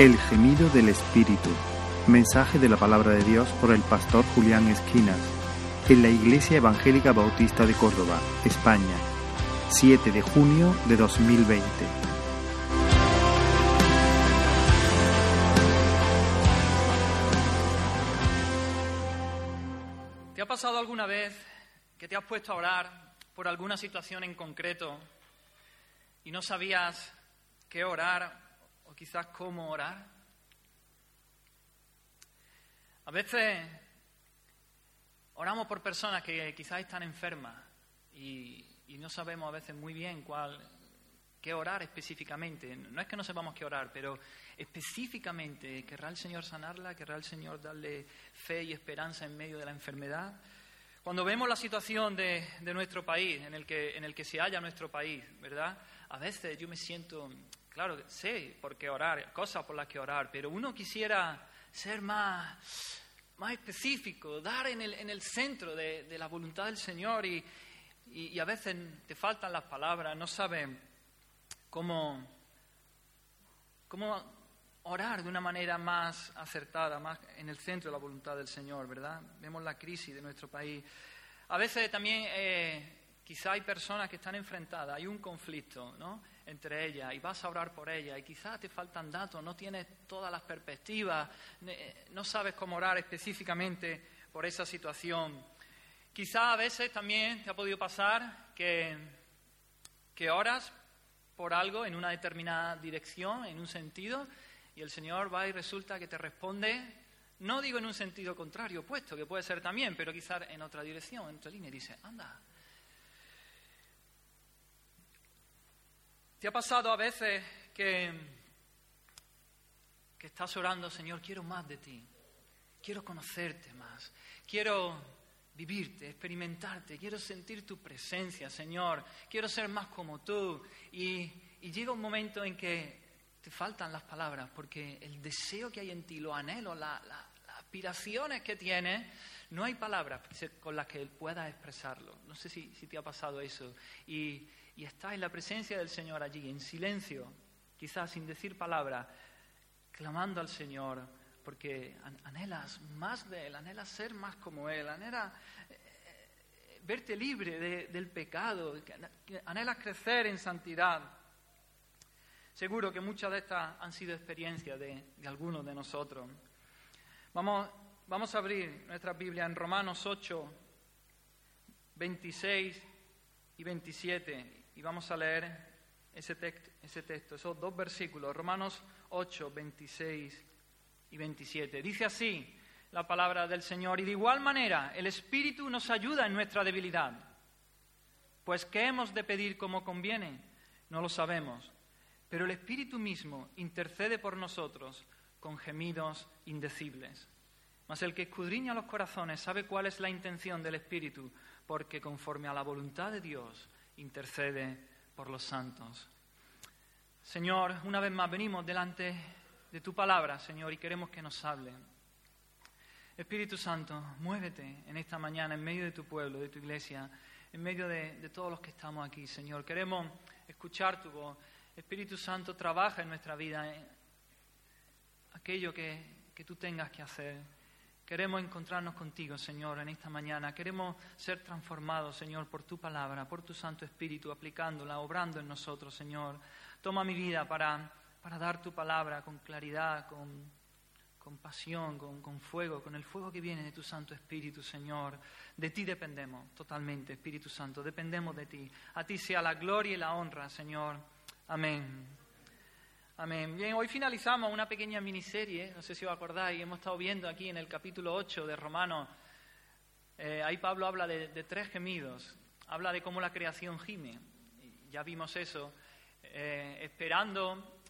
El gemido del Espíritu. Mensaje de la palabra de Dios por el pastor Julián Esquinas. En la Iglesia Evangélica Bautista de Córdoba, España. 7 de junio de 2020. ¿Te ha pasado alguna vez que te has puesto a orar por alguna situación en concreto y no sabías qué orar o quizás cómo orar? A veces oramos por personas que quizás están enfermas y, no sabemos a veces muy bien cuál, qué orar específicamente. No es que no sepamos qué orar, pero específicamente, ¿querrá el Señor sanarla? ¿Querrá el Señor darle fe y esperanza en medio de la enfermedad? Cuando vemos la situación de, de nuestro país, en el, que, en el que se halla nuestro país, ¿verdad? A veces yo me siento, claro, sé por qué orar, cosas por las que orar, pero uno quisiera ser más, más específico, dar en el, en el centro de, de la voluntad del Señor y, y, a veces te faltan las palabras, no sabes cómo, cómo orar de una manera más acertada, más en el centro de la voluntad del Señor, ¿verdad? Vemos la crisis de nuestro país. A veces también eh, quizá hay personas que están enfrentadas, hay un conflicto ¿no? Entre ellas y vas a orar por ellas y quizás te faltan datos, no tienes todas las perspectivas, no sabes cómo orar específicamente por esa situación. Quizá a veces también te ha podido pasar que, que oras por algo en una determinada dirección, en un sentido, y el Señor va y resulta que te responde, no digo en un sentido contrario, opuesto, que puede ser también, pero quizás en otra dirección, en otra línea, y dice, anda. ¿Te ha pasado a veces que, que estás orando, Señor, quiero más de ti, quiero conocerte más, quiero vivirte, experimentarte, quiero sentir tu presencia, Señor, quiero ser más como tú. Y, y, llega un momento en que te faltan las palabras, porque el deseo que hay en ti, los anhelos, la, la, las aspiraciones que tienes, no hay palabras con las que Él pueda expresarlo. No sé si, si te ha pasado eso. Y, y estás en la presencia del Señor allí, en silencio, quizás sin decir palabra, clamando al Señor porque anhelas más de Él, anhelas ser más como Él, anhelas eh, verte libre de, del pecado, anhelas crecer en santidad. Seguro que muchas de estas han sido experiencias de, de algunos de nosotros. Vamos, vamos a abrir nuestra Biblia en Romanos 8, 26 y 27 y vamos a leer ese, text, ese texto, esos dos versículos, Romanos 8, 26 y 27. Dice así la palabra del Señor, y de igual manera el Espíritu nos ayuda en nuestra debilidad. Pues ¿qué hemos de pedir como conviene? No lo sabemos, pero el Espíritu mismo intercede por nosotros con gemidos indecibles. Mas el que escudriña los corazones sabe cuál es la intención del Espíritu, porque conforme a la voluntad de Dios intercede por los santos. Señor, una vez más venimos delante de tu palabra, Señor, y queremos que nos hable. Espíritu Santo, muévete en esta mañana en medio de tu pueblo, de tu iglesia, en medio de, todos los que estamos aquí, Señor. Queremos escuchar tu voz. Espíritu Santo, trabaja en nuestra vida en aquello que, que tú tengas que hacer. Queremos encontrarnos contigo, Señor, en esta mañana. Queremos ser transformados, Señor, por tu palabra, por tu Santo Espíritu, aplicándola, obrando en nosotros, Señor. Toma mi vida para para dar tu palabra con claridad, con, con pasión, con, con, fuego, con el fuego que viene de tu Santo Espíritu, Señor. De ti dependemos totalmente, Espíritu Santo, dependemos de ti. A ti sea la gloria y la honra, Señor. Amén. Amén. Bien, hoy finalizamos una pequeña miniserie, no sé si os acordáis, hemos estado viendo aquí en el capítulo 8 de Romanos, eh, ahí Pablo habla de, de, tres gemidos, habla de cómo la creación gime, ya vimos eso, eh, esperando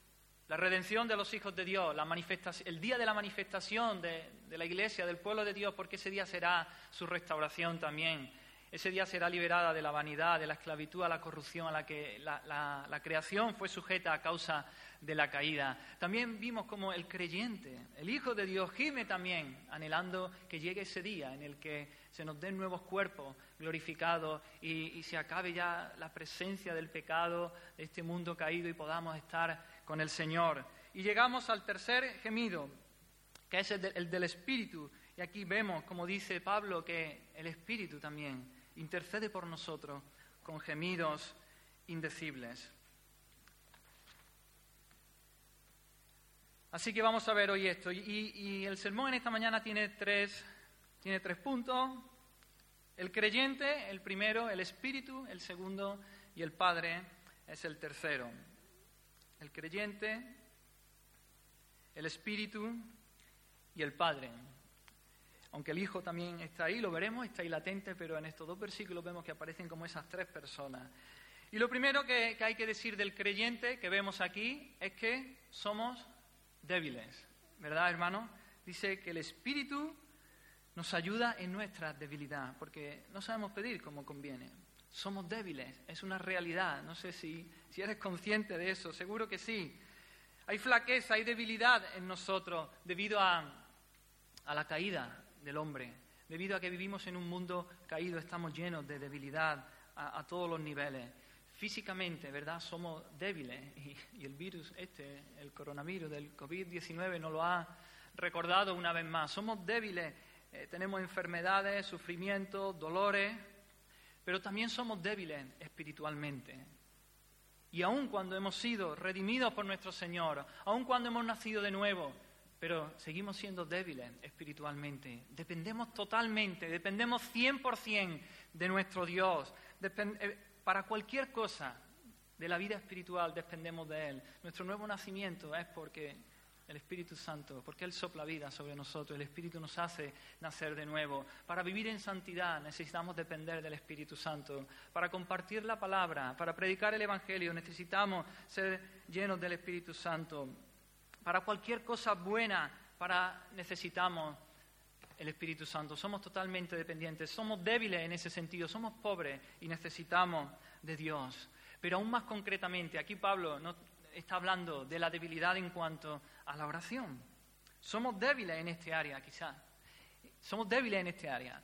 la redención de los hijos de Dios, la el día de la manifestación de, de, la iglesia, del pueblo de Dios, porque ese día será su restauración también. Ese día será liberada de la vanidad, de la esclavitud, a la corrupción a la que la, la, creación fue sujeta a causa de la caída. También vimos como el creyente, el Hijo de Dios, gime también, anhelando que llegue ese día en el que se nos den nuevos cuerpos glorificados y, y se acabe ya la presencia del pecado de este mundo caído y podamos estar con el Señor. Y llegamos al tercer gemido, que es el, del Espíritu. Y aquí vemos, como dice Pablo, que el Espíritu también intercede por nosotros con gemidos indecibles. Así que vamos a ver hoy esto. Y, el sermón en esta mañana tiene tres, tiene tres puntos. El creyente, el primero, el Espíritu, el segundo, y el Padre es el tercero. El creyente, el Espíritu y el Padre. Aunque el Hijo también está ahí, lo veremos, está ahí latente, pero en estos dos versículos vemos que aparecen como esas tres personas. Y lo primero que, que hay que decir del creyente que vemos aquí es que somos débiles, ¿verdad, hermano? Dice que el Espíritu nos ayuda en nuestra debilidad, porque no sabemos pedir como conviene. Somos débiles, es una realidad. No sé si, si eres consciente de eso, seguro que sí. Hay flaqueza, hay debilidad en nosotros debido a, a la caída del hombre, debido a que vivimos en un mundo caído, estamos llenos de debilidad a, a todos los niveles físicamente, ¿verdad? Somos débiles y, el virus este, el coronavirus del COVID-19 nos lo ha recordado una vez más. Somos débiles, eh, tenemos enfermedades, sufrimientos, dolores, pero también somos débiles espiritualmente. Y aun cuando hemos sido redimidos por nuestro Señor, aun cuando hemos nacido de nuevo, pero seguimos siendo débiles espiritualmente. Dependemos totalmente, dependemos 100% de nuestro Dios. Eh, para cualquier cosa de la vida espiritual dependemos de Él. Nuestro nuevo nacimiento es porque el Espíritu Santo, porque Él sopla vida sobre nosotros, el Espíritu nos hace nacer de nuevo. Para vivir en santidad necesitamos depender del Espíritu Santo. Para compartir la palabra, para predicar el Evangelio necesitamos ser llenos del Espíritu Santo. Para cualquier cosa buena, para necesitamos el Espíritu Santo. Somos totalmente dependientes, somos débiles en ese sentido, somos pobres y necesitamos de Dios. Pero aún más concretamente, aquí Pablo no está hablando de la debilidad en cuanto a la oración. Somos débiles en este área, quizás. Somos débiles en este área.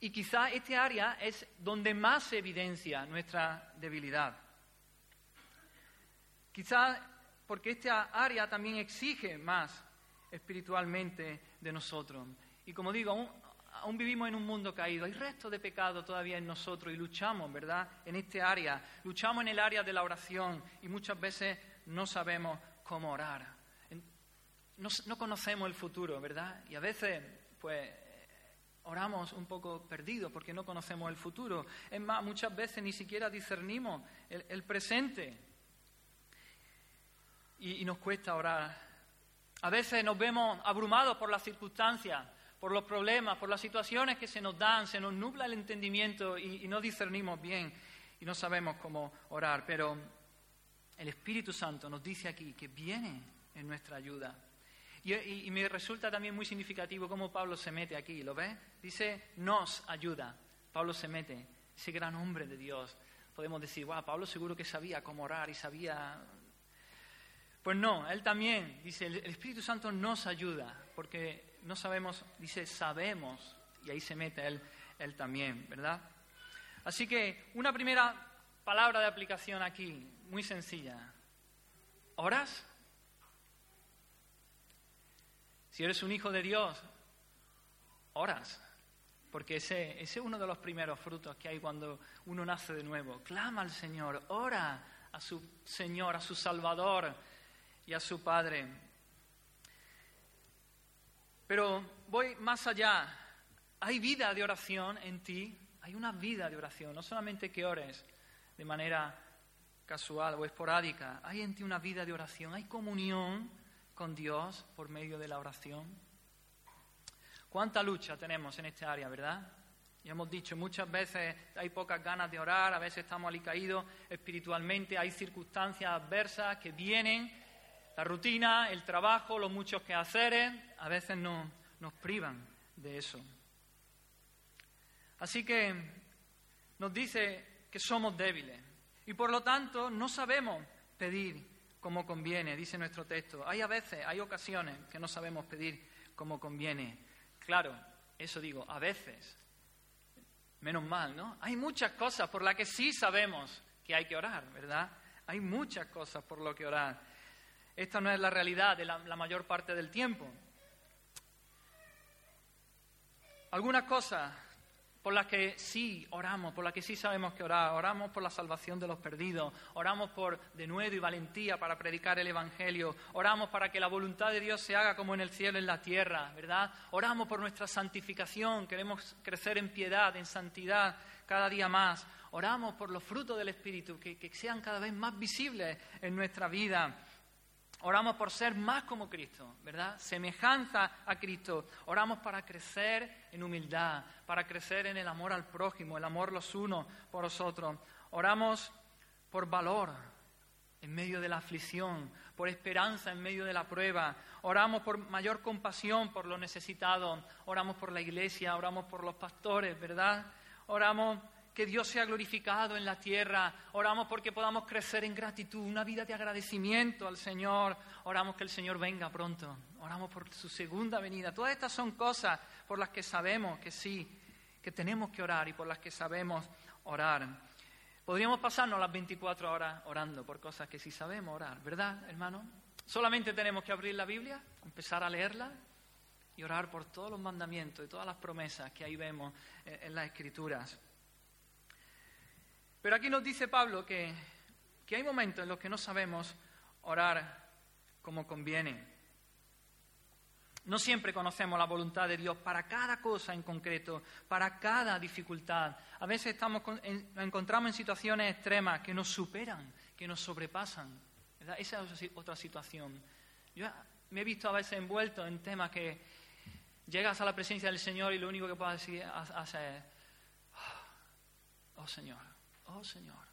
Y quizá este área es donde más se evidencia nuestra debilidad. Quizá porque esta área también exige más espiritualmente de nosotros. Y como digo, aún, vivimos en un mundo caído, hay restos de pecado todavía en nosotros y luchamos, ¿verdad? En este área, luchamos en el área de la oración y muchas veces no sabemos cómo orar. No, no conocemos el futuro, ¿verdad? Y a veces, pues, oramos un poco perdidos porque no conocemos el futuro. Es más, muchas veces ni siquiera discernimos el, presente. y, nos cuesta orar. A veces nos vemos abrumados por las circunstancias por los problemas, por las situaciones que se nos dan, se nos nubla el entendimiento y, no discernimos bien y no sabemos cómo orar. Pero el Espíritu Santo nos dice aquí que viene en nuestra ayuda. Y, me resulta también muy significativo cómo Pablo se mete aquí, ¿lo ves? Dice, nos ayuda. Pablo se mete, ese gran hombre de Dios. Podemos decir, wow, Pablo seguro que sabía cómo orar y sabía... Pues no, él también dice, el Espíritu Santo nos ayuda, porque no sabemos, dice sabemos, y ahí se mete él, él también, ¿verdad? Así que una primera palabra de aplicación aquí, muy sencilla. ¿Oras? Si eres un hijo de Dios, oras. Porque ese, ese, es uno de los primeros frutos que hay cuando uno nace de nuevo. Clama al Señor, ora a su Señor, a su Salvador y a su Padre. Pero voy más allá. Hay vida de oración en ti, hay una vida de oración, no solamente que ores de manera casual o esporádica, hay en ti una vida de oración, hay comunión con Dios por medio de la oración. ¿Cuánta lucha tenemos en esta área, verdad? Ya hemos dicho, muchas veces hay pocas ganas de orar, a veces estamos alicaídos espiritualmente, hay circunstancias adversas que vienen la rutina, el trabajo, los muchos quehaceres, a veces no, nos privan de eso. Así que nos dice que somos débiles y por lo tanto no sabemos pedir como conviene, dice nuestro texto. Hay a veces, hay ocasiones que no sabemos pedir como conviene. Claro, eso digo, a veces. Menos mal, ¿no? Hay muchas cosas por las que sí sabemos que hay que orar, ¿verdad? Hay muchas cosas por lo que orar. Esta no es la realidad de la, mayor parte del tiempo. Algunas cosas por las que sí oramos, por las que sí sabemos que orar. Oramos por la salvación de los perdidos, oramos por denuedo y valentía para predicar el Evangelio, oramos para que la voluntad de Dios se haga como en el cielo en la tierra, ¿verdad? Oramos por nuestra santificación, queremos crecer en piedad, en santidad cada día más. Oramos por los frutos del Espíritu, que, que sean cada vez más visibles en nuestra vida. Oramos por ser más como Cristo, ¿verdad? Semejanza a Cristo. Oramos para crecer en humildad, para crecer en el amor al prójimo, el amor los unos por los otros. Oramos por valor en medio de la aflicción, por esperanza en medio de la prueba. Oramos por mayor compasión por los necesitados. Oramos por la iglesia, oramos por los pastores, ¿verdad? Oramos que Dios sea glorificado en la tierra. Oramos porque podamos crecer en gratitud, una vida de agradecimiento al Señor. Oramos que el Señor venga pronto. Oramos por su segunda venida. Todas estas son cosas por las que sabemos que sí, que tenemos que orar y por las que sabemos orar. Podríamos pasarnos las 24 horas orando por cosas que sí sabemos orar, ¿verdad, hermano? Solamente tenemos que abrir la Biblia, empezar a leerla y orar por todos los mandamientos y todas las promesas que ahí vemos en las Escrituras. Pero aquí nos dice Pablo que, hay momentos en los que no sabemos orar como conviene. No siempre conocemos la voluntad de Dios para cada cosa en concreto, para cada dificultad. A veces estamos, nos encontramos en situaciones extremas que nos superan, que nos sobrepasan. Esa es otra situación. Yo me he visto a veces envuelto en temas que llegas a la presencia del Señor y lo único que puedes decir es, oh Señor, oh Señor.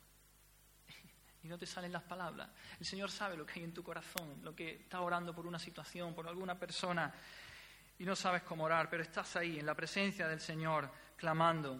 Y no te salen las palabras. El Señor sabe lo que hay en tu corazón, lo que estás orando por una situación, por alguna persona, y no sabes cómo orar, pero estás ahí, en la presencia del Señor, clamando.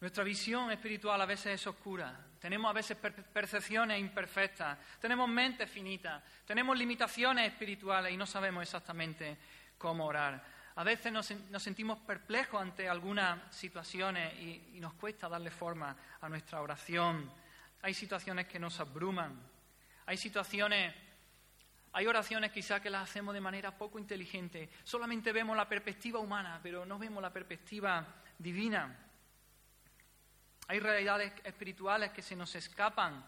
Nuestra visión espiritual a veces es oscura. Tenemos a veces percepciones imperfectas, tenemos mentes finitas, tenemos limitaciones espirituales y no sabemos exactamente cómo orar. A veces nos, sentimos perplejos ante algunas situaciones y, nos cuesta darle forma a nuestra oración. Hay situaciones que nos abruman. Hay situaciones, hay oraciones quizás que las hacemos de manera poco inteligente. Solamente vemos la perspectiva humana, pero no vemos la perspectiva divina. Hay realidades espirituales que se nos escapan.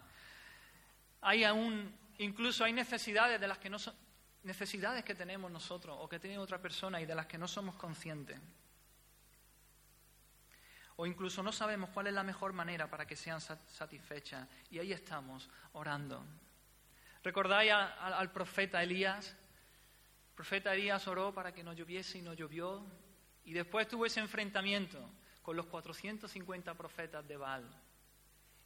Hay aún, incluso hay necesidades de las que no, necesidades que tenemos nosotros o que tiene otra persona y de las que no somos conscientes. O incluso no sabemos cuál es la mejor manera para que sean satisfechas. Y ahí estamos, orando. ¿Recordáis al profeta Elías? El profeta Elías oró para que no lloviese y no llovió. Y después tuvo ese enfrentamiento con los 450 profetas de Baal.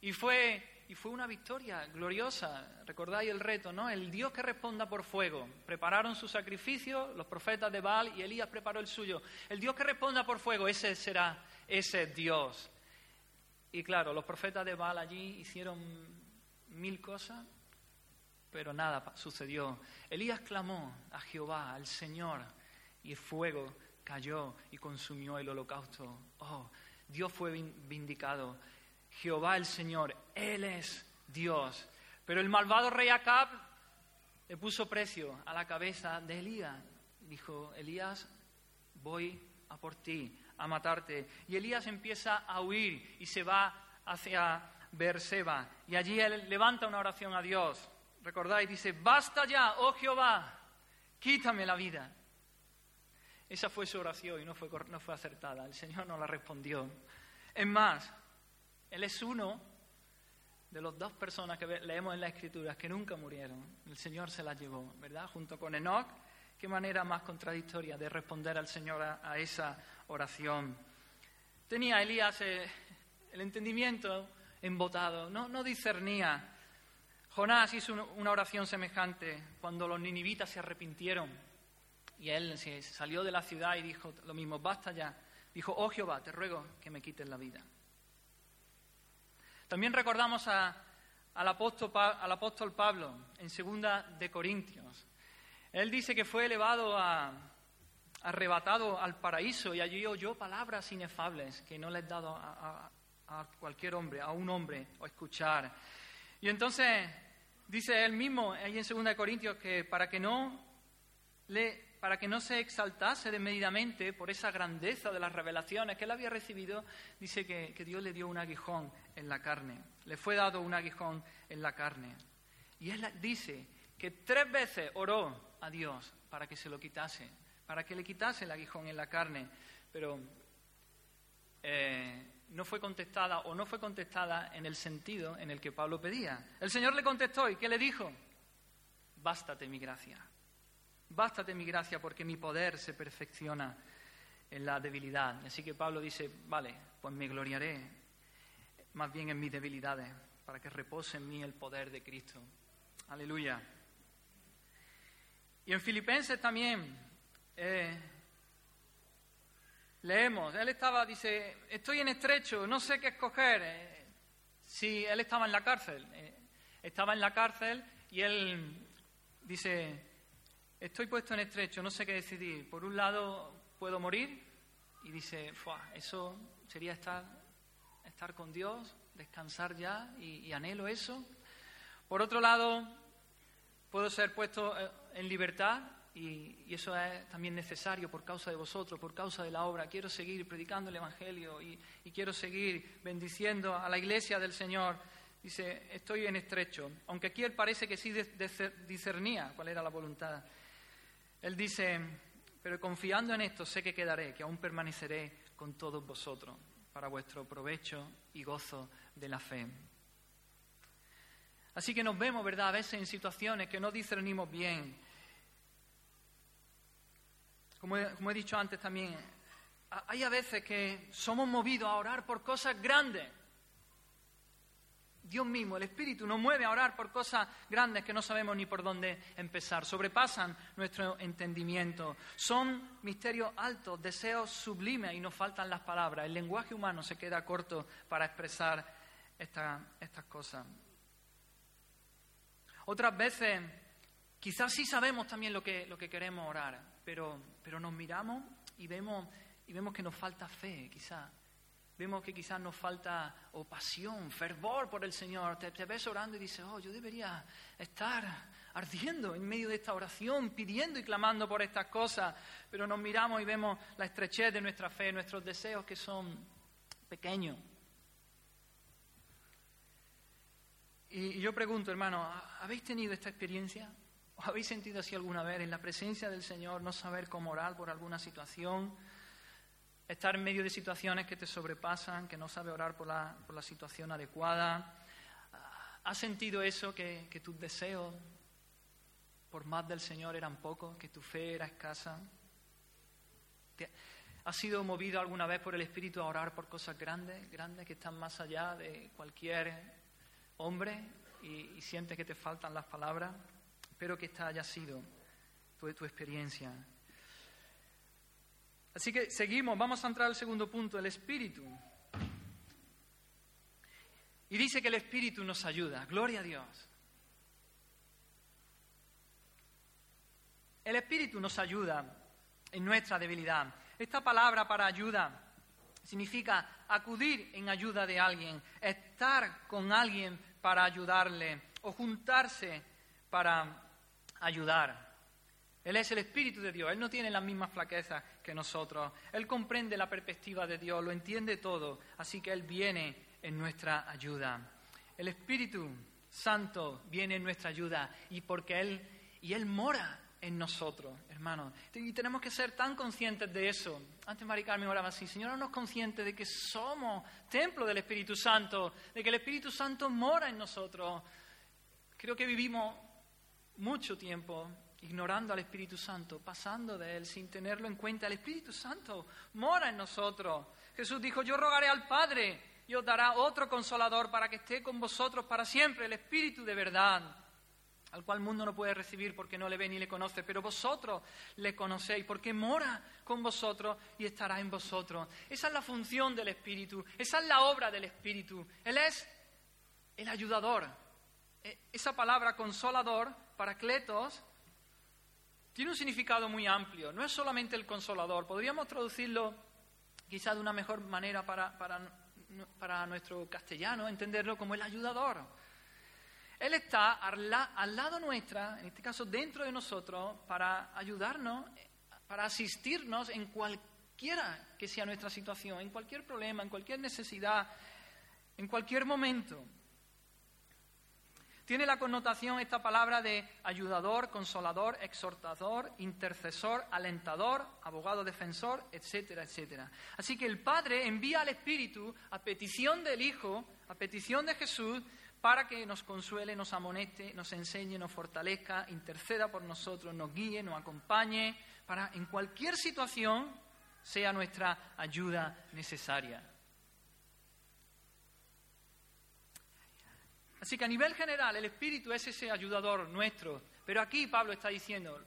Y fue, y fue una victoria gloriosa. Recordáis el reto, ¿no? El Dios que responda por fuego. Prepararon su sacrificio, los profetas de Baal, y Elías preparó el suyo. El Dios que responda por fuego, ese será, ese Dios. Y claro, los profetas de Baal allí hicieron mil cosas, pero nada sucedió. Elías clamó a Jehová, al Señor, y el fuego cayó y consumió el holocausto. Oh, Dios fue vindicado. Jehová el Señor, Él es Dios. Pero el malvado rey Acab le puso precio a la cabeza de Elías. Dijo, Elías, voy a por ti, a matarte. Y Elías empieza a huir y se va hacia Beerseba. Y allí él levanta una oración a Dios. Recordáis, dice, basta ya, oh Jehová, quítame la vida. Esa fue su oración y no fue, no fue acertada. El Señor no la respondió. Es más, él es uno de las dos personas que leemos en las Escrituras que nunca murieron. El Señor se las llevó, ¿verdad? Junto con Enoch. Qué manera más contradictoria de responder al Señor a, esa oración. Tenía Elías eh, el entendimiento embotado, no, no discernía. Jonás hizo una oración semejante cuando los ninivitas se arrepintieron y él se salió de la ciudad y dijo lo mismo, basta ya. Dijo, oh Jehová, te ruego que me quites la vida. También recordamos al, apóstol, Pablo en segunda de Corintios. Él dice que fue elevado a, arrebatado al paraíso y allí oyó palabras inefables que no le he dado a cualquier hombre, a un hombre, o escuchar. Y entonces dice él mismo ahí en 2 Corintios que para que no le para que no se exaltase desmedidamente por esa grandeza de las revelaciones que él había recibido, dice que, Dios le dio un aguijón en la carne, le fue dado un aguijón en la carne. Y él dice que tres veces oró a Dios para que se lo quitase, para que le quitase el aguijón en la carne, pero eh, no fue contestada o no fue contestada en el sentido en el que Pablo pedía. El Señor le contestó y ¿qué le dijo? Bástate mi gracia. Bástate mi gracia porque mi poder se perfecciona en la debilidad. Así que Pablo dice, vale, pues me gloriaré más bien en mis debilidades para que repose en mí el poder de Cristo. Aleluya. Y en Filipenses también eh, leemos, él estaba, dice, estoy en estrecho, no sé qué escoger. Eh, sí, él estaba en la cárcel, eh, estaba en la cárcel y él dice, estoy puesto en estrecho, no sé qué decidir. Por un lado, puedo morir y dice, eso sería estar, estar con Dios, descansar ya y, y anhelo eso. Por otro lado, puedo ser puesto eh, en libertad y, eso es también necesario por causa de vosotros, por causa de la obra. Quiero seguir predicando el Evangelio y, quiero seguir bendiciendo a la iglesia del Señor. Dice, estoy en estrecho, aunque aquí él parece que sí discernía cuál era la voluntad. Él dice, pero confiando en esto sé que quedaré, que aún permaneceré con todos vosotros para vuestro provecho y gozo de la fe. Así que nos vemos, ¿verdad?, a veces en situaciones que no discernimos bien, como he, dicho antes también, hay a veces que somos movidos a orar por cosas grandes. Dios mismo, el Espíritu nos mueve a orar por cosas grandes que no sabemos ni por dónde empezar. Sobrepasan nuestro entendimiento. Son misterios altos, deseos sublimes y nos faltan las palabras. El lenguaje humano se queda corto para expresar estas cosas. Otras veces, quizás sí sabemos también lo que, lo que queremos orar, pero, pero nos miramos y vemos, y vemos que nos falta fe, quizás. Vemos que quizás nos falta o pasión, fervor por el Señor. Te, te, ves orando y dices, oh, yo debería estar ardiendo en medio de esta oración, pidiendo y clamando por estas cosas. Pero nos miramos y vemos la estrechez de nuestra fe, nuestros deseos que son pequeños. Y yo pregunto, hermano, ¿habéis tenido esta experiencia? ¿Os habéis sentido así alguna vez en la presencia del Señor, no saber cómo orar por alguna situación? Estar en medio de situaciones que te sobrepasan, que no sabe orar por la, por la situación adecuada. ¿Has sentido eso, que, que tus deseos por más del Señor eran pocos, que tu fe era escasa? ¿Has sido movido alguna vez por el Espíritu a orar por cosas grandes, grandes que están más allá de cualquier hombre y, y sientes que te faltan las palabras? Espero que esta haya sido tu, tu experiencia. Así que seguimos, vamos a entrar al segundo punto, el espíritu. Y dice que el espíritu nos ayuda, gloria a Dios. El espíritu nos ayuda en nuestra debilidad. Esta palabra para ayuda significa acudir en ayuda de alguien, estar con alguien para ayudarle o juntarse para ayudar. Él es el Espíritu de Dios, Él no tiene las mismas flaquezas que nosotros, Él comprende la perspectiva de Dios, lo entiende todo, así que Él viene en nuestra ayuda. El Espíritu Santo viene en nuestra ayuda y porque Él, y Él mora en nosotros, hermanos. Y tenemos que ser tan conscientes de eso. Antes Mari Carmen oraba así, Señor, nos conscientes de que somos templo del Espíritu Santo, de que el Espíritu Santo mora en nosotros. Creo que vivimos mucho tiempo ignorando al Espíritu Santo, pasando de Él sin tenerlo en cuenta. El Espíritu Santo mora en nosotros. Jesús dijo, yo rogaré al Padre y os dará otro consolador para que esté con vosotros para siempre, el Espíritu de verdad, al cual el mundo no puede recibir porque no le ve ni le conoce, pero vosotros le conocéis porque mora con vosotros y estará en vosotros. Esa es la función del Espíritu, esa es la obra del Espíritu. Él es el ayudador. E, esa palabra consolador Paracletos tiene un significado muy amplio. No es solamente el consolador. Podríamos traducirlo quizá de una mejor manera para, para nuestro castellano entenderlo como el ayudador. Él está al, al lado nuestra, en este caso dentro de nosotros, para ayudarnos, para asistirnos en cualquiera que sea nuestra situación, en cualquier problema, en cualquier necesidad, en cualquier momento. Tiene la connotación esta palabra de ayudador, consolador, exhortador, intercesor, alentador, abogado defensor, etcétera, etcétera. Así que el Padre envía al Espíritu a petición del Hijo, a petición de Jesús, para que nos consuele, nos amoneste, nos enseñe, nos fortalezca, interceda por nosotros, nos guíe, nos acompañe, para en cualquier situación sea nuestra ayuda necesaria. Así que a nivel general el Espíritu es ese ayudador nuestro, pero aquí Pablo está diciendo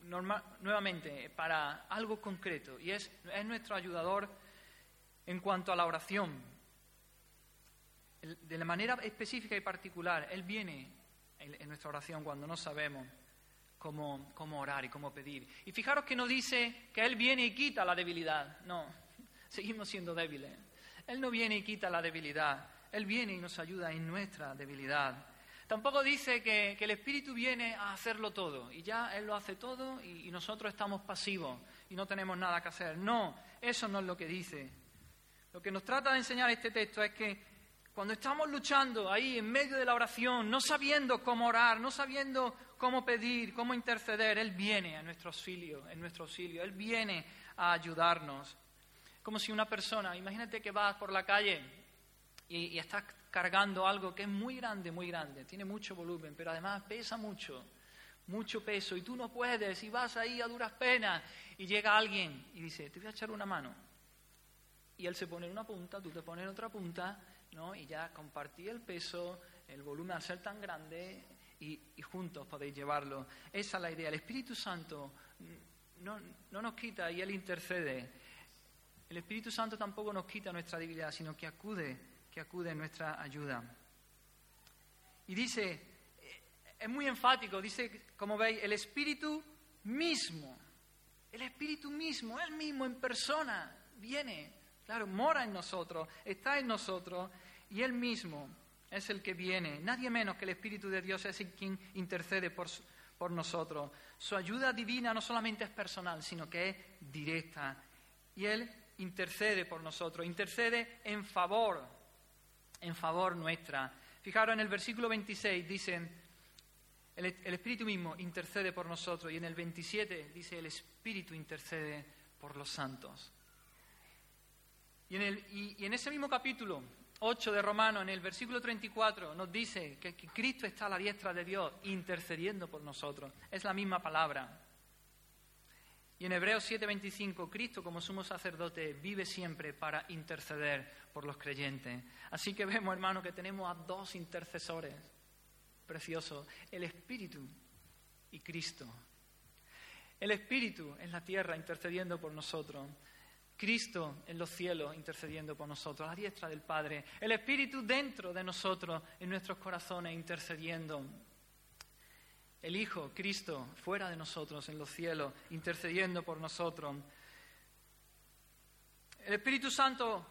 nuevamente para algo concreto y es, es nuestro ayudador en cuanto a la oración. De la manera específica y particular, Él viene en, nuestra oración cuando no sabemos cómo, cómo orar y cómo pedir. Y fijaros que no dice que Él viene y quita la debilidad, no, seguimos siendo débiles. Él no viene y quita la debilidad. Él viene y nos ayuda en nuestra debilidad. Tampoco dice que, el Espíritu viene a hacerlo todo y ya Él lo hace todo y, nosotros estamos pasivos y no tenemos nada que hacer. No, eso no es lo que dice. Lo que nos trata de enseñar este texto es que cuando estamos luchando ahí en medio de la oración, no sabiendo cómo orar, no sabiendo cómo pedir, cómo interceder, Él viene a nuestro auxilio, en nuestro auxilio, Él viene a ayudarnos. Como si una persona, imagínate que vas por la calle y, estás cargando algo que es muy grande, muy grande, tiene mucho volumen, pero además pesa mucho, mucho peso, y tú no puedes, y vas ahí a duras penas, y llega alguien y dice, te voy a echar una mano. Y él se pone en una punta, tú te pones en otra punta, ¿no? y ya compartí el peso, el volumen al ser tan grande, y, juntos podéis llevarlo. Esa es la idea. El Espíritu Santo no, no nos quita y Él intercede. El Espíritu Santo tampoco nos quita nuestra debilidad, sino que acude acude en nuestra ayuda. Y dice, eh, es muy enfático, dice, como veis, el Espíritu mismo, el Espíritu mismo, Él mismo en persona, viene, claro, mora en nosotros, está en nosotros, y Él mismo es el que viene. Nadie menos que el Espíritu de Dios es el quien intercede por, por nosotros. Su ayuda divina no solamente es personal, sino que es directa. Y Él intercede por nosotros, intercede en favor en favor nuestra. Fijaros en el versículo 26 dice, el, Espíritu mismo intercede por nosotros y en el 27 dice, el Espíritu intercede por los santos. Y en, el, y, en ese mismo capítulo 8 de Romano, en el versículo 34, nos dice que Cristo está a la diestra de Dios intercediendo por nosotros. Es la misma palabra. Y en Hebreos 7:25, Cristo como sumo sacerdote vive siempre para interceder por los creyentes. Así que vemos, hermano, que tenemos a dos intercesores preciosos, el Espíritu y Cristo. El Espíritu en la tierra intercediendo por nosotros. Cristo en los cielos intercediendo por nosotros, a la diestra del Padre. El Espíritu dentro de nosotros, en nuestros corazones, intercediendo el Hijo, Cristo, fuera de nosotros, en los cielos, intercediendo por nosotros. El Espíritu Santo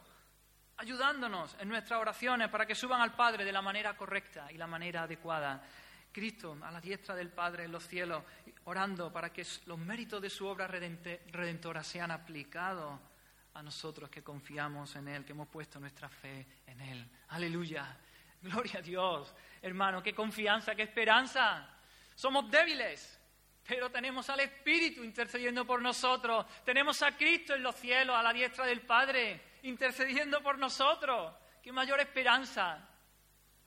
ayudándonos en nuestras oraciones para que suban al Padre de la manera correcta y la manera adecuada. Cristo a la diestra del Padre en los cielos, orando para que los méritos de su obra redentora sean aplicados a nosotros que confiamos en Él, que hemos puesto nuestra fe en Él. Aleluya. Gloria a Dios. Hermano, qué confianza, qué esperanza. Somos débiles, pero tenemos al Espíritu intercediendo por nosotros. Tenemos a Cristo en los cielos, a la diestra del Padre, intercediendo por nosotros. ¡Qué mayor esperanza!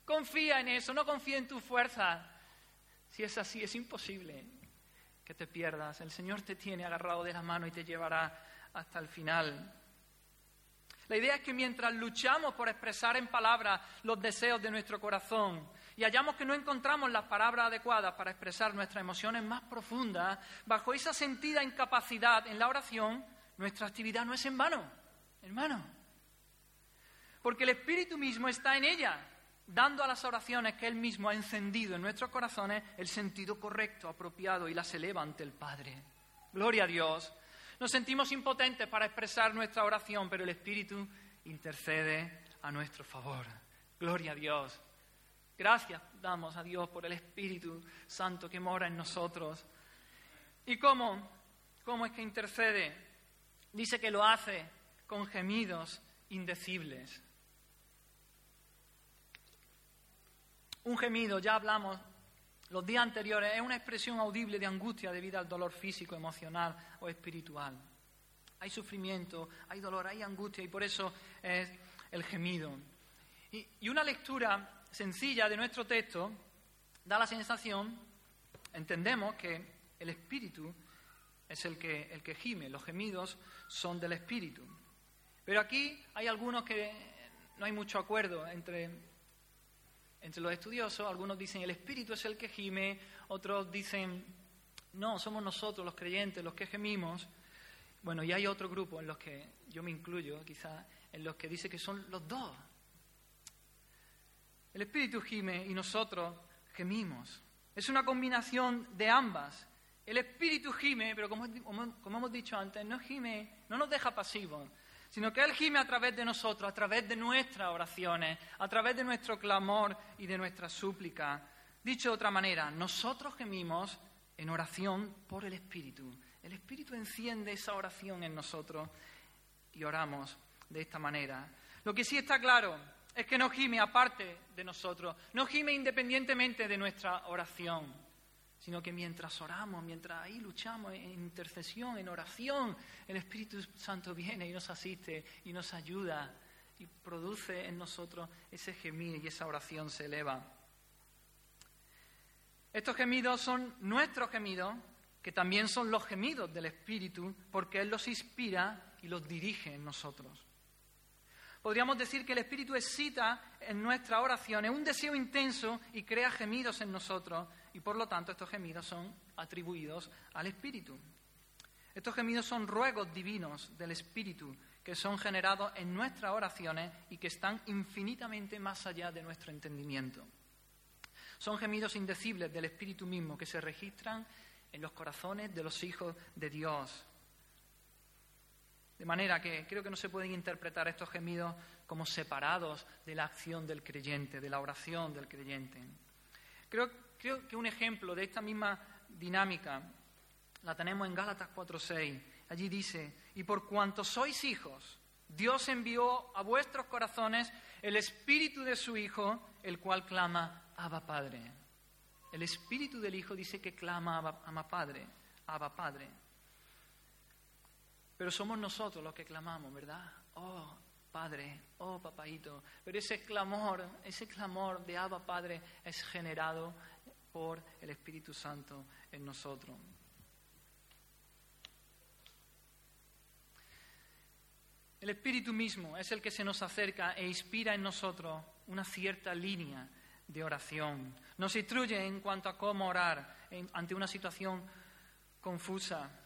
Confía en eso, no confía en tu fuerza. Si es así, es imposible que te pierdas. El Señor te tiene agarrado de la mano y te llevará hasta el final. La idea es que mientras luchamos por expresar en palabras los deseos de nuestro corazón, y hallamos que no encontramos las palabras adecuadas para expresar nuestras emociones más profundas, bajo esa sentida incapacidad en la oración, nuestra actividad no es en vano, hermano. Porque el Espíritu mismo está en ella, dando a las oraciones que Él mismo ha encendido en nuestros corazones el sentido correcto, apropiado y las eleva ante el Padre. Gloria a Dios. Nos sentimos impotentes para expresar nuestra oración, pero el Espíritu intercede a nuestro favor. Gloria a Dios. Gracias damos a Dios por el Espíritu Santo que mora en nosotros. ¿Y cómo? ¿Cómo es que intercede? Dice que lo hace con gemidos indecibles. Un gemido, ya hablamos los días anteriores, es una expresión audible de angustia debido al dolor físico, emocional o espiritual. Hay sufrimiento, hay dolor, hay angustia y por eso es el gemido. Y, una lectura sencilla de nuestro texto da la sensación, entendemos que el espíritu es el que, el que gime, los gemidos son del espíritu. Pero aquí hay algunos que no hay mucho acuerdo entre, entre los estudiosos, algunos dicen el espíritu es el que gime, otros dicen no, somos nosotros los creyentes los que gemimos. Bueno, y hay otro grupo en los que yo me incluyo, quizás, en los que dice que son los dos. El Espíritu gime y nosotros gemimos. Es una combinación de ambas. El Espíritu gime, pero como, hemos dicho antes, no gime, no nos deja pasivos, sino que Él gime a través de nosotros, a través de nuestras oraciones, a través de nuestro clamor y de nuestra súplica. Dicho de otra manera, nosotros gemimos en oración por el Espíritu. El Espíritu enciende esa oración en nosotros y oramos de esta manera. Lo que sí está claro es que no gime aparte de nosotros, no gime independientemente de nuestra oración, sino que mientras oramos, mientras ahí luchamos en intercesión, en oración, el Espíritu Santo viene y nos asiste y nos ayuda y produce en nosotros ese gemir y esa oración se eleva. Estos gemidos son nuestros gemidos, que también son los gemidos del Espíritu, porque Él los inspira y los dirige en nosotros. Podríamos decir que el Espíritu excita en nuestra oración, es un deseo intenso y crea gemidos en nosotros, y por lo tanto estos gemidos son atribuidos al Espíritu. Estos gemidos son ruegos divinos del Espíritu que son generados en nuestras oraciones y que están infinitamente más allá de nuestro entendimiento. Son gemidos indecibles del Espíritu mismo que se registran en los corazones de los hijos de Dios. De manera que creo que no se pueden interpretar estos gemidos como separados de la acción del creyente, de la oración del creyente. Creo, que un ejemplo de esta misma dinámica la tenemos en Gálatas 4:6. Allí dice, y por cuanto sois hijos, Dios envió a vuestros corazones el espíritu de su Hijo, el cual clama, Abba Padre. El espíritu del Hijo dice que clama, Abba Padre, Abba Padre. Pero somos nosotros los que clamamos, ¿verdad? Oh, Padre, oh, papaito. Pero ese clamor, ese clamor de Abba Padre es generado por el Espíritu Santo en nosotros. El Espíritu mismo es el que se nos acerca e inspira en nosotros una cierta línea de oración. Nos instruye en cuanto a cómo orar ante una situación confusa.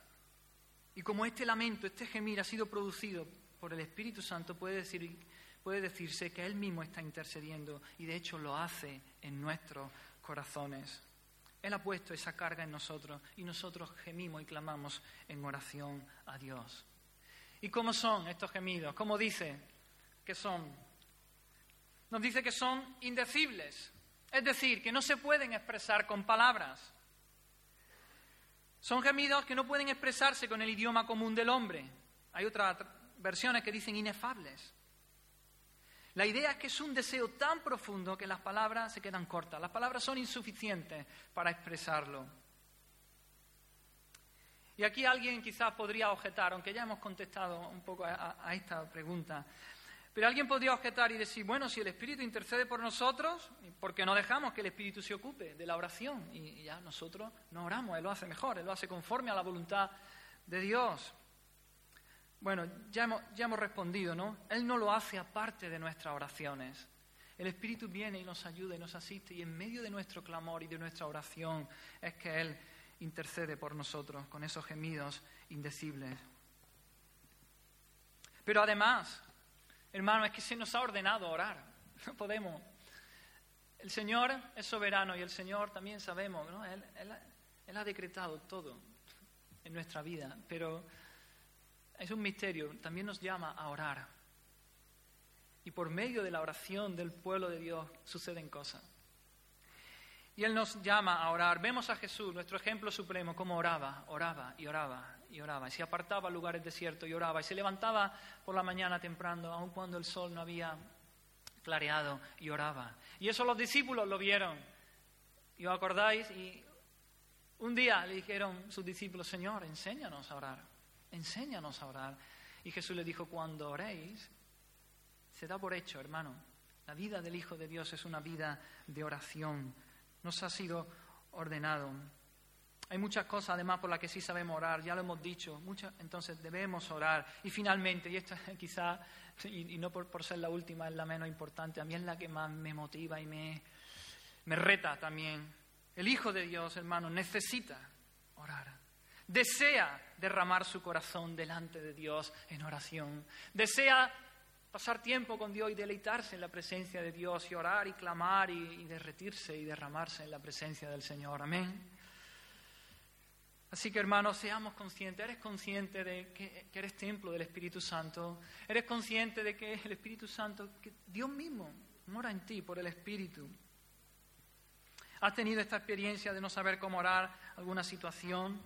Y como este lamento, este gemir ha sido producido por el Espíritu Santo, puede, decir, puede decirse que Él mismo está intercediendo y de hecho lo hace en nuestros corazones. Él ha puesto esa carga en nosotros y nosotros gemimos y clamamos en oración a Dios. ¿Y cómo son estos gemidos? ¿Cómo dice que son? Nos dice que son indecibles, es decir, que no se pueden expresar con palabras. Son gemidos que no pueden expresarse con el idioma común del hombre. Hay otras versiones que dicen inefables. La idea es que es un deseo tan profundo que las palabras se quedan cortas. Las palabras son insuficientes para expresarlo. Y aquí alguien quizás podría objetar, aunque ya hemos contestado un poco a, esta pregunta, pero alguien podría objetar y decir, bueno, si el Espíritu intercede por nosotros, ¿por qué no dejamos que el Espíritu se ocupe de la oración? Y ya nosotros no oramos, Él lo hace mejor, Él lo hace conforme a la voluntad de Dios. Bueno, ya hemos, ya hemos respondido, ¿no? Él no lo hace aparte de nuestras oraciones. El Espíritu viene y nos ayuda y nos asiste y en medio de nuestro clamor y de nuestra oración es que Él intercede por nosotros con esos gemidos indecibles. Pero además, Hermano, es que se nos ha ordenado orar. No podemos. El Señor es soberano y el Señor también sabemos, ¿no? Él, él ha decretado todo en nuestra vida, pero es un misterio. También nos llama a orar. Y por medio de la oración del pueblo de Dios suceden cosas. Y Él nos llama a orar. Vemos a Jesús, nuestro ejemplo supremo, como oraba, oraba y oraba y oraba. Y se apartaba a lugares desiertos y oraba. Y se levantaba por la mañana temprano, aun cuando el sol no había clareado, y oraba. Y eso los discípulos lo vieron. ¿Y os acordáis? Y un día le dijeron sus discípulos, Señor, enséñanos a orar. Enséñanos a orar. Y Jesús le dijo, cuando oréis, se da por hecho, hermano. La vida del Hijo de Dios es una vida de oración. Nos ha sido ordenado. Hay muchas cosas además por las que sí sabemos orar, ya lo hemos dicho, entonces debemos orar. Y finalmente, y esta quizá, y, no por, ser la última, es la menos importante, a mí es la que más me motiva y me, me reta también. El Hijo de Dios, hermano, necesita orar. Desea derramar su corazón delante de Dios en oración. Desea pasar tiempo con Dios y deleitarse en la presencia de Dios y orar y clamar y, derretirse y derramarse en la presencia del Señor. Amén. Así que hermanos, seamos conscientes. ¿Eres consciente de que, que, eres templo del Espíritu Santo? ¿Eres consciente de que el Espíritu Santo, que Dios mismo mora en ti por el Espíritu? ¿Has tenido esta experiencia de no saber cómo orar alguna situación?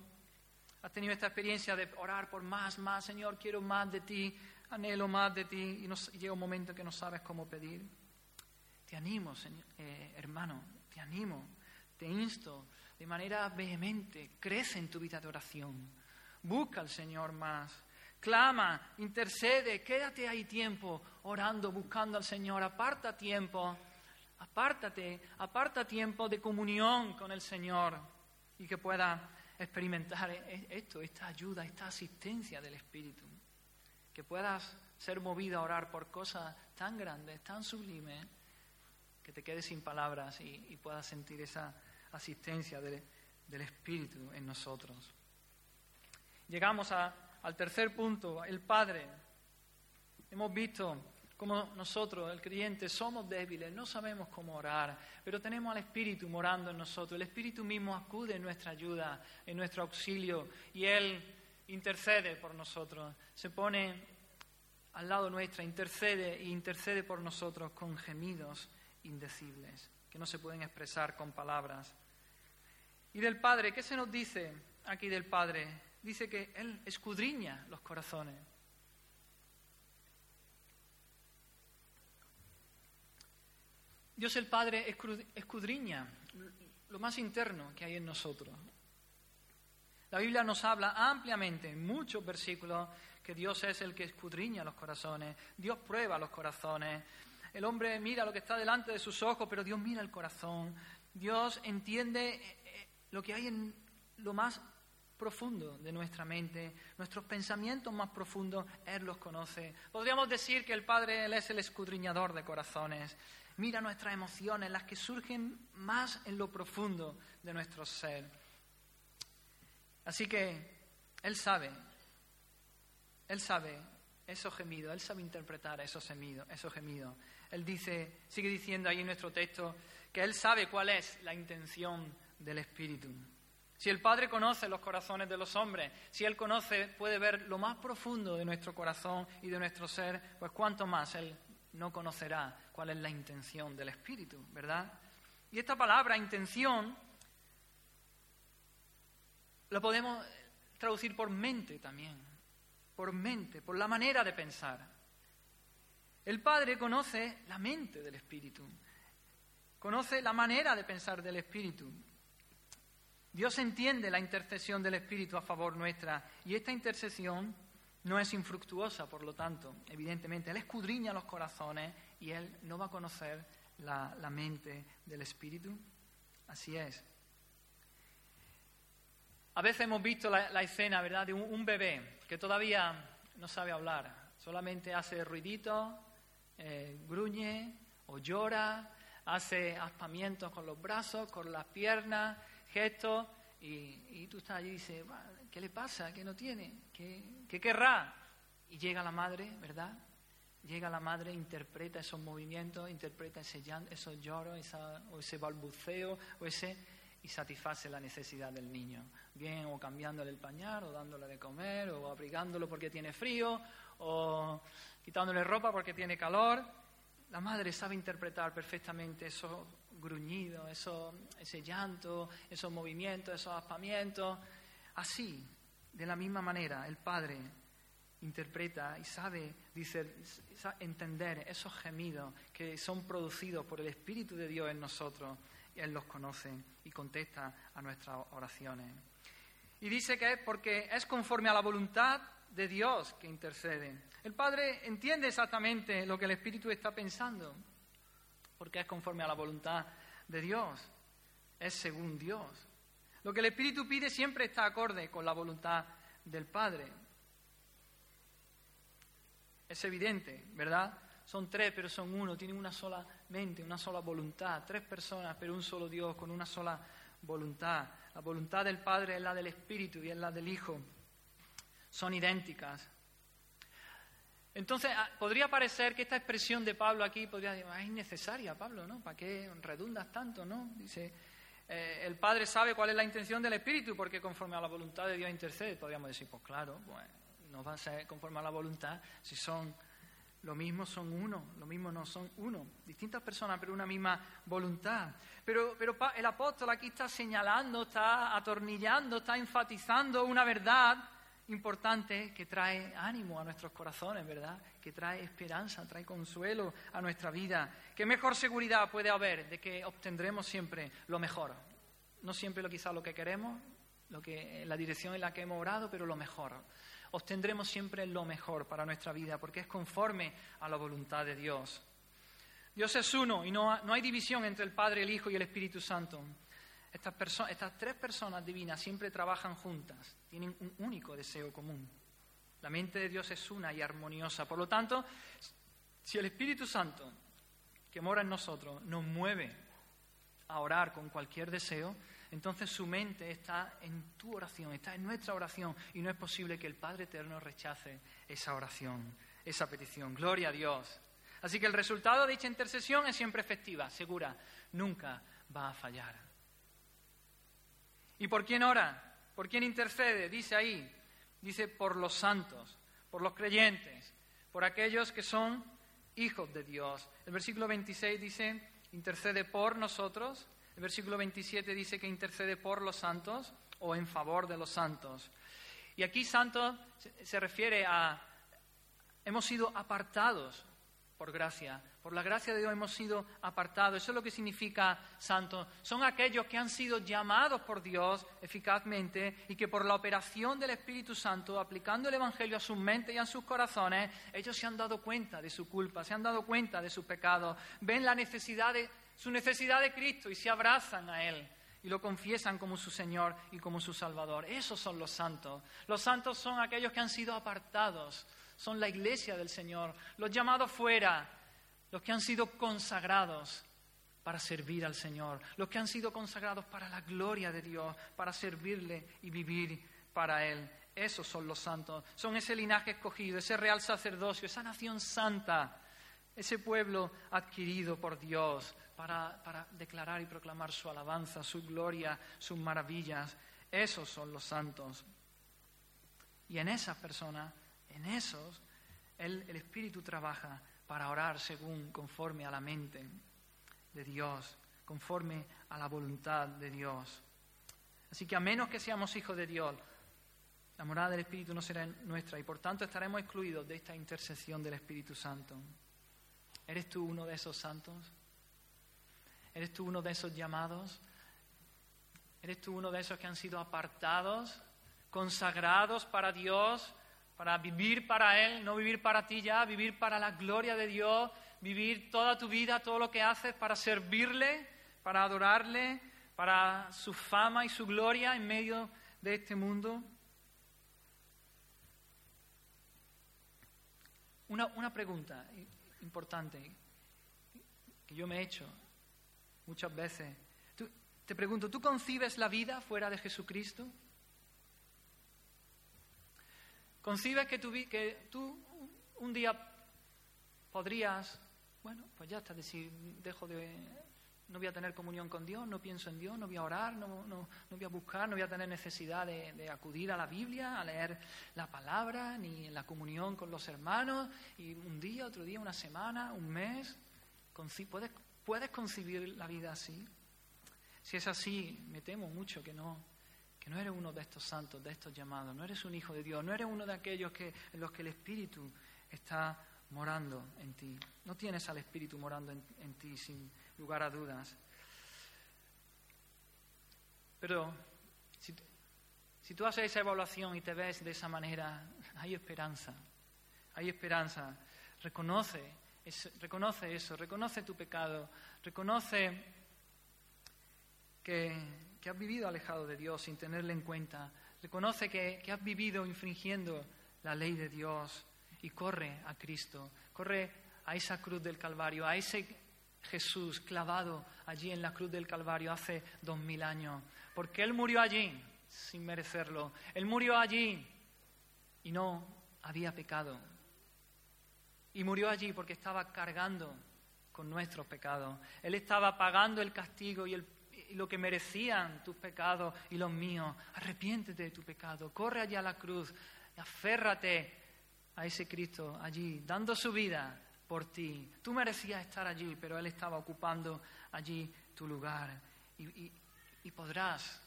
¿Has tenido esta experiencia de orar por más, más, Señor, quiero más de ti? Anhelo más de ti y, no, llega un momento que no sabes cómo pedir. Te animo, eh, hermano, te animo, te insto de manera vehemente, crece en tu vida de oración, busca al Señor más, clama, intercede, quédate ahí tiempo orando, buscando al Señor, aparta tiempo, apártate, aparta tiempo de comunión con el Señor y que pueda experimentar e-, esto, esta ayuda, esta asistencia del Espíritu que puedas ser movido a orar por cosas tan grandes, tan sublimes, que te quedes sin palabras y, puedas sentir esa asistencia del Espíritu en nosotros. Llegamos al tercer punto, el Padre. Hemos visto cómo nosotros, el creyente, somos débiles, no sabemos cómo orar, pero tenemos al Espíritu morando en nosotros. El Espíritu mismo acude en nuestra ayuda, en nuestro auxilio, y Él intercede por nosotros, se pone al lado nuestra, intercede e intercede por nosotros con gemidos indecibles que no se pueden expresar con palabras. Y del Padre, ¿qué se nos dice aquí del Padre? Dice que Él escudriña los corazones. Dios el Padre escudriña lo más interno que hay en nosotros. La Biblia nos habla ampliamente, en muchos versículos, que Dios es el que escudriña los corazones, Dios prueba los corazones. El hombre mira lo que está delante de sus ojos, pero Dios mira el corazón. Dios entiende eh, eh, lo que hay en lo más profundo de nuestra mente, nuestros pensamientos más profundos, Él los conoce. Podríamos decir que el Padre Él es el escudriñador de corazones. Mira nuestras emociones, las que surgen más en lo profundo de nuestro ser. Así que Él sabe, Él sabe esos gemidos, Él sabe interpretar esos gemidos, esos gemidos. Él dice, sigue diciendo ahí en nuestro texto, que Él sabe cuál es la intención del Espíritu. Si el Padre conoce los corazones de los hombres, si Él conoce, puede ver lo más profundo de nuestro corazón y de nuestro ser, pues cuánto más Él no conocerá cuál es la intención del Espíritu, ¿verdad? Y esta palabra, intención, lo podemos traducir por mente también, por mente, por la manera de pensar. El Padre conoce la mente del Espíritu, conoce la manera de pensar del Espíritu. Dios entiende la intercesión del Espíritu a favor nuestra y esta intercesión no es infructuosa, por lo tanto, evidentemente. Él escudriña los corazones y Él no va a conocer la, la mente del Espíritu. Así es. A veces hemos visto la, escena, ¿verdad?, de un, bebé que todavía no sabe hablar, solamente hace ruidito, eh, gruñe o llora, hace aspamientos con los brazos, con las piernas, gestos, y, tú estás allí y dices, ¿qué le pasa? ¿Qué no tiene? ¿Qué, querrá? Y llega la madre, ¿verdad? Llega la madre, interpreta esos movimientos, interpreta ese llanto, esos lloros, o ese balbuceo, o ese y satisface la necesidad del niño. Bien, o cambiándole el pañal, o dándole de comer, o abrigándolo porque tiene frío, o quitándole ropa porque tiene calor. la madre sabe interpretar perfectamente esos gruñidos, esos, ese llanto, esos movimientos, esos aspamientos. Así, de la misma manera, el Padre interpreta y sabe, dice, entender esos gemidos que son producidos por el Espíritu de Dios en nosotros. Él los conoce y contesta a nuestras oraciones. Y dice que es porque es conforme a la voluntad de Dios que intercede. El Padre entiende exactamente lo que el Espíritu está pensando, porque es conforme a la voluntad de Dios, es según Dios. Lo que el Espíritu pide siempre está acorde con la voluntad del Padre. Es evidente, ¿verdad? Son tres, pero son uno, tienen una sola mente, una sola voluntad. Tres personas, pero un solo Dios, con una sola voluntad. La voluntad del Padre es la del Espíritu y es la del Hijo. Son idénticas. Entonces, ah, podría parecer que esta expresión de Pablo aquí podría decir, ah, es innecesaria, Pablo, ¿no? ¿Para qué redundas tanto, no? Dice, eh, el Padre sabe cuál es la intención del Espíritu porque conforme a la voluntad de Dios intercede. Podríamos decir, pues claro, pues, no va a ser conforme a la voluntad si son lo mismo son uno, lo mismo no son uno. Distintas personas, pero una misma voluntad. Pero, pero el apóstol aquí está señalando, está atornillando, está enfatizando una verdad importante que trae ánimo a nuestros corazones, ¿verdad? Que trae esperanza, trae consuelo a nuestra vida. ¿Qué mejor seguridad puede haber de que obtendremos siempre lo mejor? No siempre lo quizá lo que queremos, lo que, la dirección en la que hemos orado, pero lo mejor. Obtendremos siempre lo mejor para nuestra vida porque es conforme a la voluntad de Dios. Dios es uno y no, no hay división entre el Padre, el Hijo y el Espíritu Santo. Estas, estas tres personas divinas siempre trabajan juntas, tienen un único deseo común. La mente de Dios es una y armoniosa. Por lo tanto, si el Espíritu Santo que mora en nosotros nos mueve a orar con cualquier deseo, entonces su mente está en tu oración, está en nuestra oración y no es posible que el Padre Eterno rechace esa oración, esa petición. Gloria a Dios. Así que el resultado de dicha intercesión es siempre efectiva, segura, nunca va a fallar. ¿Y por quién ora? ¿Por quién intercede? Dice ahí, dice por los santos, por los creyentes, por aquellos que son hijos de Dios. El versículo 26 dice, intercede por nosotros. El versículo 27 dice que intercede por los santos o en favor de los santos. Y aquí santo se refiere a, hemos sido apartados por gracia. Por la gracia de Dios hemos sido apartados. Eso es lo que significa santo. Son aquellos que han sido llamados por Dios eficazmente y que por la operación del Espíritu Santo, aplicando el Evangelio a sus mentes y a sus corazones, ellos se han dado cuenta de su culpa, se han dado cuenta de su pecado, ven la necesidad de, su necesidad de Cristo y se abrazan a Él y lo confiesan como su Señor y como su Salvador. Esos son los santos. Los santos son aquellos que han sido apartados son la iglesia del Señor, los llamados fuera, los que han sido consagrados para servir al Señor, los que han sido consagrados para la gloria de Dios, para servirle y vivir para Él. Esos son los santos, son ese linaje escogido, ese real sacerdocio, esa nación santa, ese pueblo adquirido por Dios para, declarar y proclamar su alabanza, su gloria, sus maravillas. Esos son los santos. Y en esas personas en esos, el Espíritu trabaja para orar según, conforme a la mente de Dios, conforme a la voluntad de Dios. Así que a menos que seamos hijos de Dios, la morada del Espíritu no será nuestra y por tanto estaremos excluidos de esta intercesión del Espíritu Santo. ¿Eres tú uno de esos santos? ¿Eres tú uno de esos llamados? ¿Eres tú uno de esos que han sido apartados, consagrados para Dios, para vivir para Él, no vivir para ti ya, vivir para la gloria de Dios, vivir toda tu vida, todo lo que haces para servirle, para adorarle, para su fama y su gloria en medio de este mundo. Una, una pregunta importante que yo me he hecho muchas veces. te pregunto, ¿tú concibes la vida fuera de Jesucristo? Concibes que tú, que tú un día podrías, bueno, pues ya está, decir, dejo de, no voy a tener comunión con Dios, no pienso en Dios, no voy a orar, no, no, no voy a buscar, no voy a tener necesidad de, de, acudir a la Biblia, a leer la palabra, ni en la comunión con los hermanos, y un día, otro día, una semana, un mes, ¿Puedes, ¿Puedes concebir la vida así? Si es así, me temo mucho que no, que no eres uno de estos santos, de estos llamados, no eres un hijo de Dios, no eres uno de aquellos que, en los que el Espíritu está morando en ti. No tienes al Espíritu morando en, ti, sin lugar a dudas. Pero si, tú haces esa evaluación y te ves de esa manera, hay esperanza, hay esperanza. Reconoce, reconoce eso, reconoce tu pecado, reconoce que, has vivido alejado de Dios sin tenerle en cuenta, reconoce que has vivido infringiendo la ley de Dios y corre a Cristo, corre a esa cruz del Calvario, a ese Jesús clavado allí en la cruz del Calvario hace dos mil años, porque Él murió allí sin merecerlo, Él murió allí y no había pecado, y murió allí porque estaba cargando con nuestros pecados, Él estaba pagando el castigo y, lo que merecían tus pecados y los míos, arrepiéntete de tu pecado, corre allá a la cruz, aférrate a ese Cristo allí, dando su vida por ti. Tú merecías estar allí, pero Él estaba ocupando allí tu lugar. Y, podrás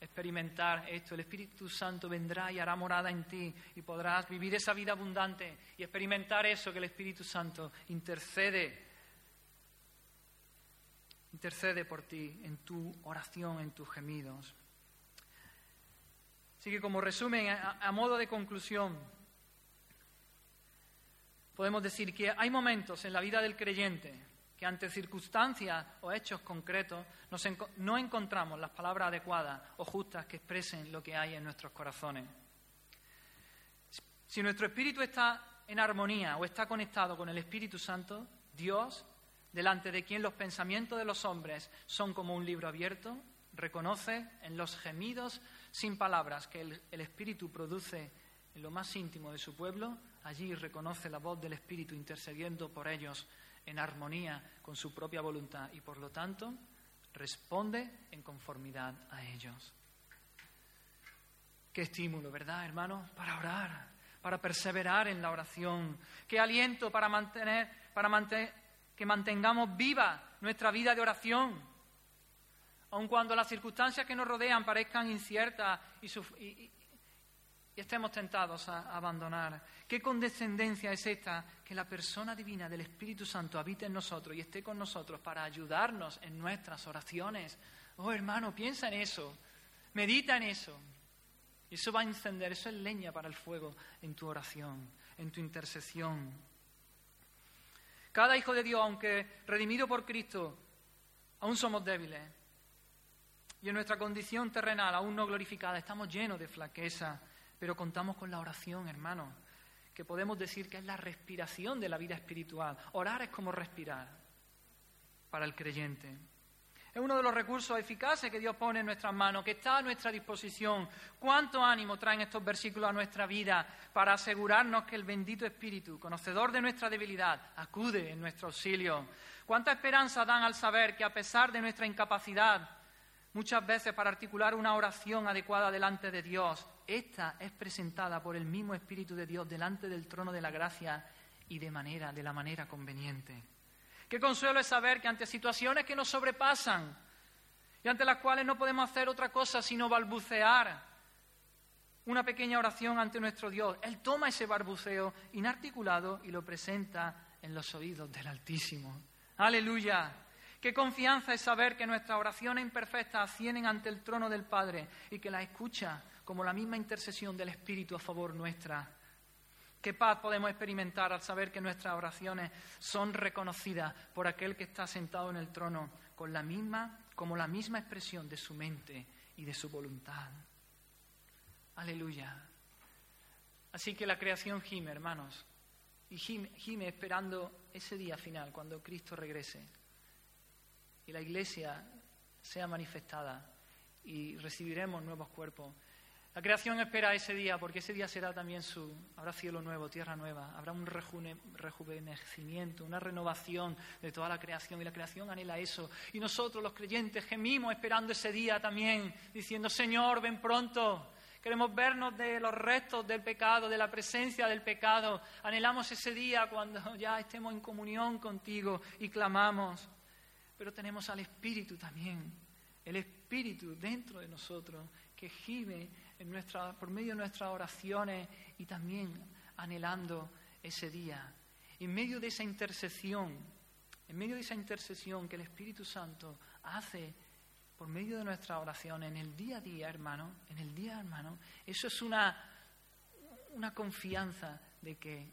experimentar esto. El Espíritu Santo vendrá y hará morada en ti y podrás vivir esa vida abundante y experimentar eso que el Espíritu Santo intercede. Intercede por ti en tu oración, en tus gemidos. Así que como resumen, a modo de conclusión, podemos decir que hay momentos en la vida del creyente que ante circunstancias o hechos concretos no encontramos las palabras adecuadas o justas que expresen lo que hay en nuestros corazones. Si nuestro espíritu está en armonía o está conectado con el Espíritu Santo, Dios, delante de quien los pensamientos de los hombres son como un libro abierto, reconoce en los gemidos sin palabras que el Espíritu produce en lo más íntimo de su pueblo, allí reconoce la voz del Espíritu intercediendo por ellos en armonía con su propia voluntad y por lo tanto responde en conformidad a ellos. Qué estímulo, ¿verdad, hermanos? Para orar, para perseverar en la oración. Qué aliento para mantener, para mantener, que mantengamos viva nuestra vida de oración. Aun cuando las circunstancias que nos rodean parezcan inciertas y, y, y estemos tentados a abandonar. ¿Qué condescendencia es esta? Que la persona divina del Espíritu Santo habite en nosotros y esté con nosotros para ayudarnos en nuestras oraciones. Oh hermano, piensa en eso, medita en eso. Eso va a encender, eso es leña para el fuego en tu oración, en tu intercesión. Cada hijo de Dios, aunque redimido por Cristo, aún somos débiles. Y en nuestra condición terrenal, aún no glorificada, estamos llenos de flaqueza pero contamos con la oración, hermano, que podemos decir que es la respiración de la vida espiritual. Orar es como respirar para el creyente. Es uno de los recursos eficaces que Dios pone en nuestras manos, que está a nuestra disposición. ¿Cuánto ánimo traen estos versículos a nuestra vida para asegurarnos que el bendito Espíritu, conocedor de nuestra debilidad, acude en nuestro auxilio? ¿Cuánta esperanza dan al saber que a pesar de nuestra incapacidad, muchas veces para articular una oración adecuada delante de Dios, esta es presentada por el mismo Espíritu de Dios delante del trono de la gracia y de manera, de la manera conveniente. Qué consuelo es saber que ante situaciones que nos sobrepasan y ante las cuales no podemos hacer otra cosa sino balbucear una pequeña oración ante nuestro Dios, Él toma ese balbuceo inarticulado y lo presenta en los oídos del Altísimo. Aleluya. Qué confianza es saber que nuestras oraciones imperfectas ascienden ante el trono del Padre y que las escucha como la misma intercesión del Espíritu a favor nuestra. Qué paz podemos experimentar al saber que nuestras oraciones son reconocidas por aquel que está sentado en el trono con la misma, como la misma expresión de su mente y de su voluntad. Aleluya. Así que la creación gime, hermanos, y gime esperando ese día final, cuando Cristo regrese y la iglesia sea manifestada y recibiremos nuevos cuerpos. La creación espera ese día, porque ese día será también su, habrá cielo nuevo, tierra nueva, habrá un rejuvenecimiento, una renovación de toda la creación, y la creación anhela eso. Y nosotros, los creyentes, gemimos esperando ese día también, diciendo, Señor, ven pronto, Queremos vernos de los restos del pecado, de la presencia del pecado. Anhelamos ese día cuando ya estemos en comunión contigo y clamamos. Pero tenemos al Espíritu también, el Espíritu dentro de nosotros que gime en nuestra, por medio de nuestras oraciones y también anhelando ese día. En medio de esa intercesión, en medio de esa intercesión que el Espíritu Santo hace por medio de nuestra oración en el día a día, hermano, en el día, hermano, eso es una, una confianza de que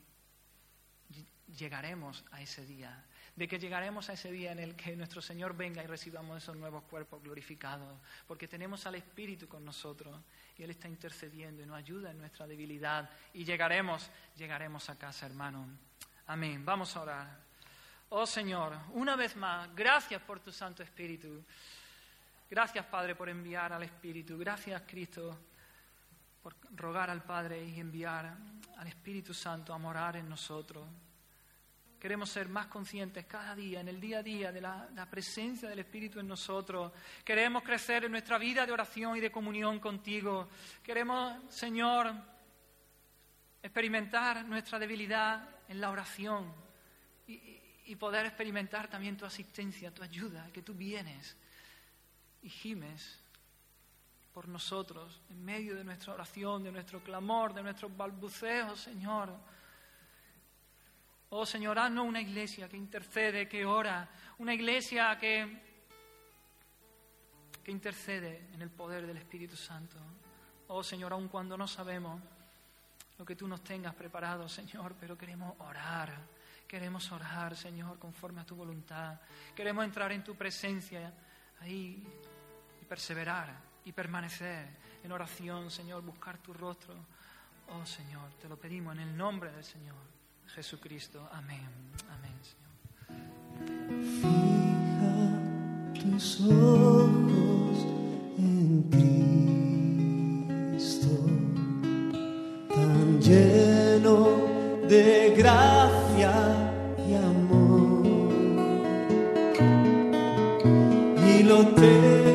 llegaremos a ese día, de que llegaremos a ese día en el que nuestro Señor venga y recibamos esos nuevos cuerpos glorificados, porque tenemos al Espíritu con nosotros y Él está intercediendo y nos ayuda en nuestra debilidad y llegaremos, llegaremos a casa, hermano. Amén. Vamos a orar. Oh Señor, una vez más, gracias por tu Santo Espíritu. Gracias, Padre, por enviar al Espíritu. Gracias, Cristo, por rogar al Padre y enviar al Espíritu Santo a morar en nosotros. Queremos ser más conscientes cada día, en el día a día, de la, presencia del Espíritu en nosotros. Queremos crecer en nuestra vida de oración y de comunión contigo. Queremos, Señor, experimentar nuestra debilidad en la oración y, y poder experimentar también tu asistencia, tu ayuda, que tú vienes y gimes por nosotros en medio de nuestra oración, de nuestro clamor, de nuestros balbuceos, Señor. Oh Señor, haznos una iglesia que intercede, que ora, una iglesia que, que intercede en el poder del Espíritu Santo. Oh Señor, aun cuando no sabemos lo que tú nos tengas preparado, Señor, pero queremos orar, queremos orar, Señor, conforme a tu voluntad. Queremos entrar en tu presencia ahí y perseverar y permanecer en oración, Señor, buscar tu rostro. Oh Señor, te lo pedimos en el nombre del Señor Jesucristo. Amén. Amén, Señor. Fija tus ojos en Cristo, tan lleno de gracia y amor. Y lo terrenal